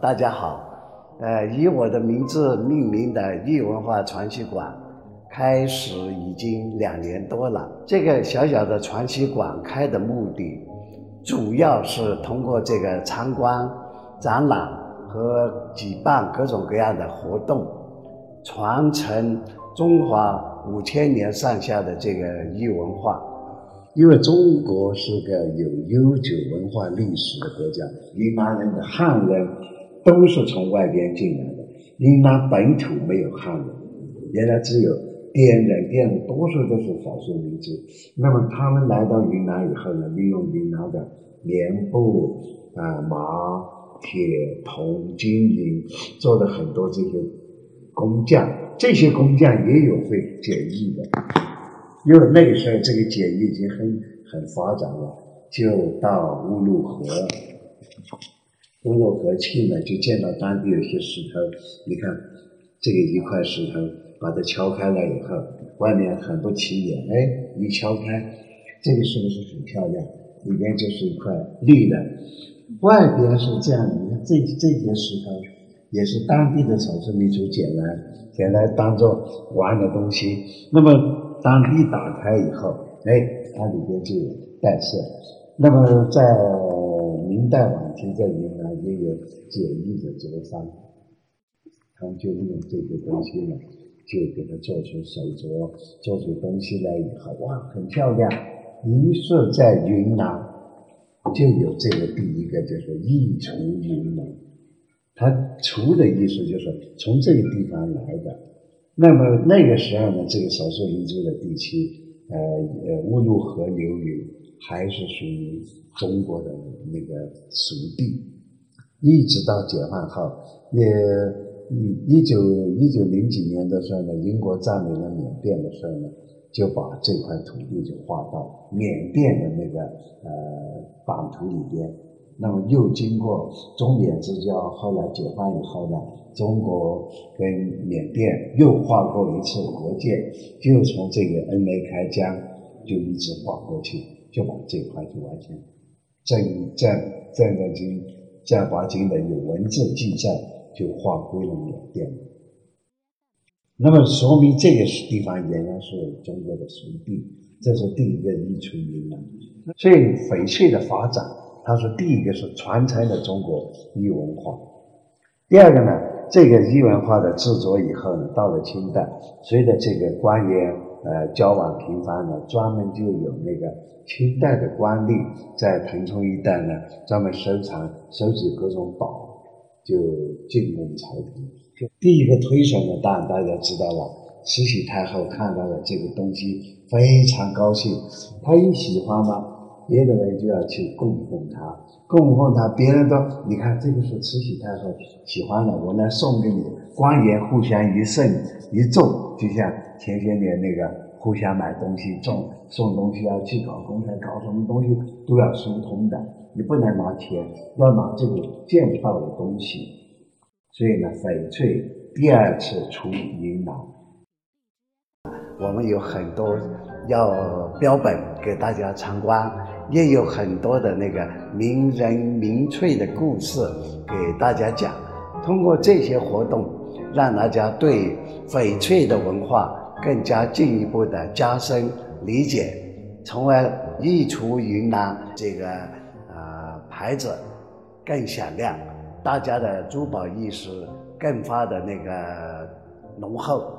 大家好，呃，以我的名字命名的易文化传习馆开始已经两年多了。这个小小的传习馆开的目的，主要是通过这个参观、展览和举办各种各样的活动，传承中华五千年上下的这个易文化。因为中国是个有悠久文化历史的国家，云南人的汉人。都是从外边进来的，云南本土没有汉人，原来只有滇人，滇人多数都是少数民族。那么他们来到云南以后呢，利用云南的棉布啊、麻、铁、铜、金银做的很多这些工匠，这些工匠也有会剪艺的，因为那个时候这个剪艺已经很很发展了，就到乌鲁河。乌鲁河去呢，就见到当地有些石头。你看，这个一块石头，把它敲开了以后，外面很不起眼。哎，一敲开，这个是不是很漂亮？里边就是一块绿的，外边是这样的。你看这这些石头，也是当地的少数民族捡来捡来当做玩的东西。那么当一打开以后，哎，它里边就有带色。那么在明代晚期在云南也有简易的折扇，他们就用这些东西呢，就给它做出手镯，做出东西来以后，哇，很漂亮。于是，在云南就有这个第一个，就是易除云南。它“除”的意思就是从这个地方来的。那么那个时候呢，这个少数民族的地区，呃呃，乌鲁河流域。还是属于中国的那个属地，一直到解放后，也一九一九零几年的时候呢，英国占领了缅甸的时候呢，就把这块土地就划到缅甸的那个呃版图里边。那么又经过中缅之交，后来解放以后呢，中国跟缅甸又划过一次国界，就从这个恩梅开江就一直划过去。就把这块就完全正正正正经正八经的有文字记载，就划归了缅甸。那么说明这个地方原来是中国的属地，这是第一个遗存云南。所以翡翠的发展，它是第一个是传承了中国玉文化。第二个呢，这个玉文化的制作以后呢，到了清代，随着这个官员。呃，交往频繁呢，专门就有那个清代的官吏在腾冲一带呢，专门收藏、收集各种宝，就进贡朝廷。第一个推手呢，当然大家知道了，慈禧太后看到了这个东西，非常高兴。她一喜欢嘛，别的人就要去供奉她，供奉她，别人都你看这个是慈禧太后喜欢的，我来送给你。官员互相一送一赠，就像。前些年那个互相买东西、送送东西要去搞公差、搞什么东西都要疏通的，你不能拿钱，要拿这个见到的东西。所以呢，翡翠第二次出云南，我们有很多要标本给大家参观，也有很多的那个名人名翠的故事给大家讲。通过这些活动，让大家对翡翠的文化。更加进一步的加深理解，从而溢出云南这个呃牌子更响亮，大家的珠宝意识更发的那个浓厚。